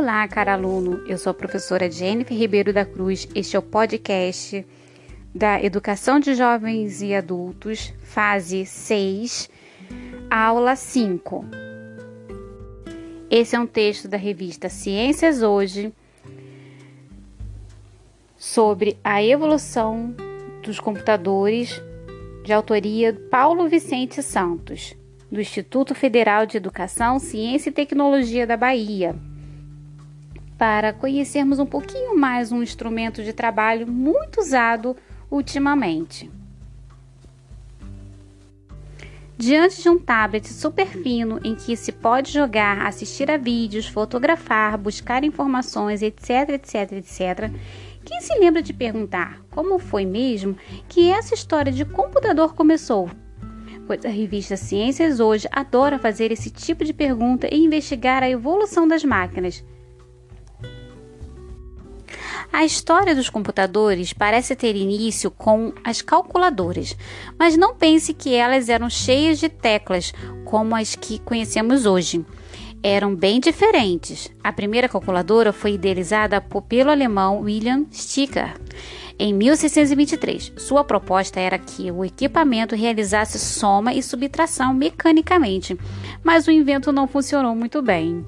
Olá, cara aluno. Eu sou a professora Jennifer Ribeiro da Cruz. Este é o podcast da Educação de Jovens e Adultos, fase 6, aula 5. Esse é um texto da revista Ciências Hoje sobre a evolução dos computadores, de autoria Paulo Vicente Santos, do Instituto Federal de Educação, Ciência e Tecnologia da Bahia para conhecermos um pouquinho mais um instrumento de trabalho muito usado ultimamente. Diante de um tablet super fino em que se pode jogar, assistir a vídeos, fotografar, buscar informações, etc, etc, etc, quem se lembra de perguntar como foi mesmo que essa história de computador começou? Pois a revista Ciências hoje adora fazer esse tipo de pergunta e investigar a evolução das máquinas a história dos computadores parece ter início com as calculadoras, mas não pense que elas eram cheias de teclas como as que conhecemos hoje. Eram bem diferentes. A primeira calculadora foi idealizada pelo alemão William Sticker em 1623. Sua proposta era que o equipamento realizasse soma e subtração mecanicamente, mas o invento não funcionou muito bem.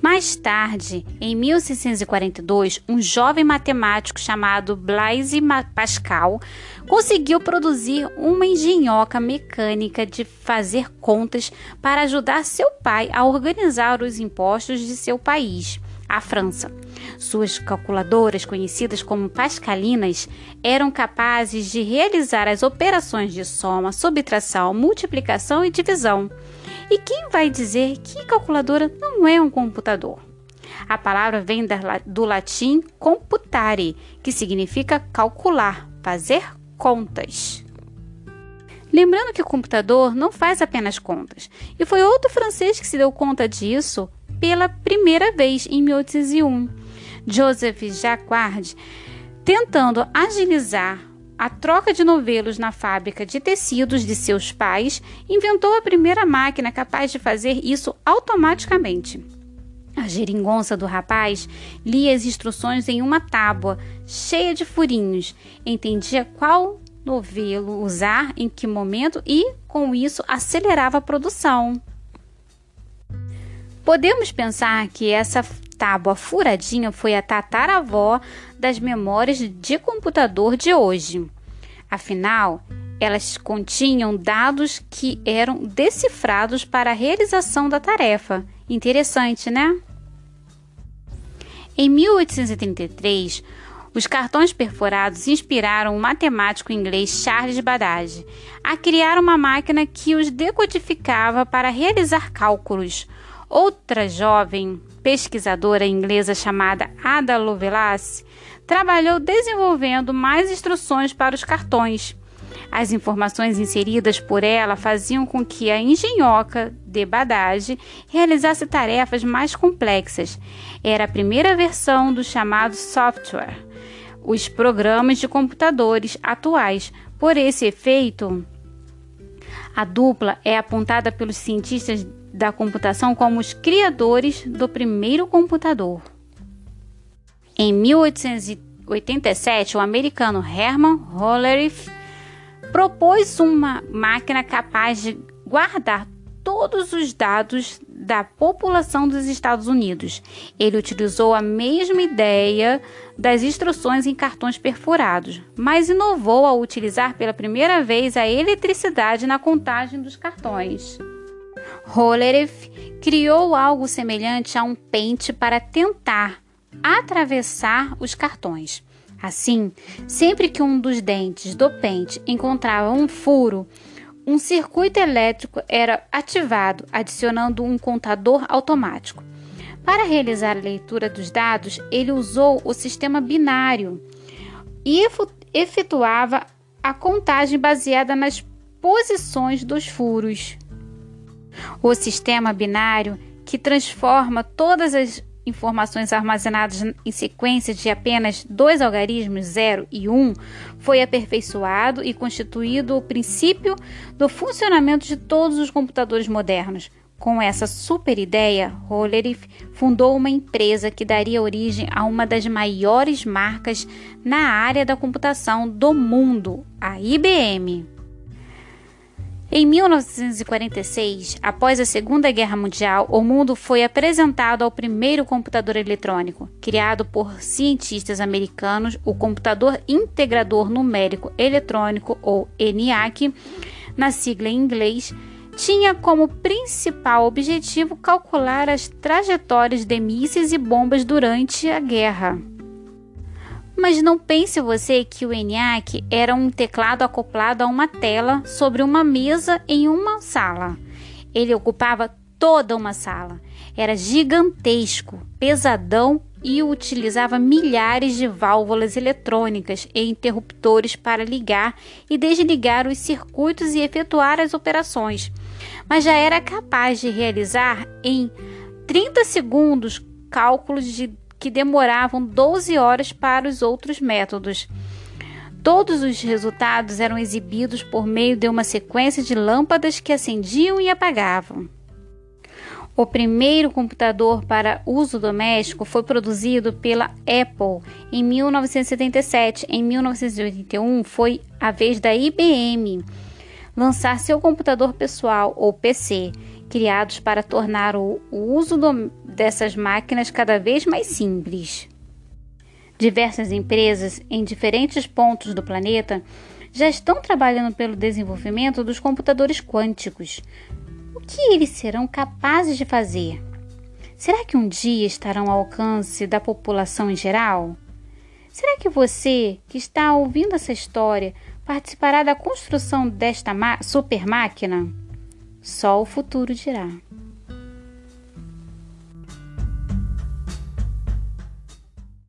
Mais tarde, em 1642, um jovem matemático chamado Blaise Pascal conseguiu produzir uma engenhoca mecânica de fazer contas para ajudar seu pai a organizar os impostos de seu país, a França. Suas calculadoras, conhecidas como pascalinas, eram capazes de realizar as operações de soma, subtração, multiplicação e divisão. E quem vai dizer que calculadora não é um computador? A palavra vem do latim computare, que significa calcular, fazer contas. Lembrando que o computador não faz apenas contas, e foi outro francês que se deu conta disso pela primeira vez em 1801. Joseph Jacquard, tentando agilizar a troca de novelos na fábrica de tecidos de seus pais, inventou a primeira máquina capaz de fazer isso automaticamente. A geringonça do rapaz lia as instruções em uma tábua cheia de furinhos, entendia qual novelo usar em que momento e, com isso, acelerava a produção. Podemos pensar que essa tábua furadinha foi a tataravó das memórias de computador de hoje. Afinal, elas continham dados que eram decifrados para a realização da tarefa. Interessante, né? Em 1833, os cartões perfurados inspiraram o matemático inglês Charles Babbage a criar uma máquina que os decodificava para realizar cálculos. Outra jovem pesquisadora inglesa chamada Ada Lovelace trabalhou desenvolvendo mais instruções para os cartões. As informações inseridas por ela faziam com que a engenhoca de Babbage realizasse tarefas mais complexas. Era a primeira versão do chamado software, os programas de computadores atuais. Por esse efeito, a dupla é apontada pelos cientistas da computação como os criadores do primeiro computador. Em 1887, o americano Herman Hollerith propôs uma máquina capaz de guardar todos os dados da população dos Estados Unidos. Ele utilizou a mesma ideia das instruções em cartões perfurados, mas inovou ao utilizar pela primeira vez a eletricidade na contagem dos cartões. Hollerith criou algo semelhante a um pente para tentar atravessar os cartões. Assim, sempre que um dos dentes do pente encontrava um furo, um circuito elétrico era ativado, adicionando um contador automático. Para realizar a leitura dos dados, ele usou o sistema binário e efetuava a contagem baseada nas posições dos furos. O sistema binário, que transforma todas as informações armazenadas em sequência de apenas dois algarismos, 0 e 1, um, foi aperfeiçoado e constituído o princípio do funcionamento de todos os computadores modernos. Com essa super ideia, Hollerith fundou uma empresa que daria origem a uma das maiores marcas na área da computação do mundo, a IBM. Em 1946, após a Segunda Guerra Mundial, o mundo foi apresentado ao primeiro computador eletrônico, criado por cientistas americanos, o Computador Integrador Numérico Eletrônico, ou ENIAC, na sigla em inglês, tinha como principal objetivo calcular as trajetórias de mísseis e bombas durante a guerra. Mas não pense você que o ENIAC era um teclado acoplado a uma tela sobre uma mesa em uma sala. Ele ocupava toda uma sala. Era gigantesco, pesadão e utilizava milhares de válvulas eletrônicas e interruptores para ligar e desligar os circuitos e efetuar as operações. Mas já era capaz de realizar em 30 segundos cálculos de que demoravam 12 horas para os outros métodos. Todos os resultados eram exibidos por meio de uma sequência de lâmpadas que acendiam e apagavam. O primeiro computador para uso doméstico foi produzido pela Apple em 1977. Em 1981 foi a vez da IBM lançar seu computador pessoal ou PC, criados para tornar o, uso do, dessas máquinas cada vez mais simples. Diversas empresas em diferentes pontos do planeta já estão trabalhando pelo desenvolvimento dos computadores quânticos. O que eles serão capazes de fazer? Será que um dia estarão ao alcance da população em geral? Será que você, que está ouvindo essa história, participará da construção desta super máquina? Só o futuro dirá.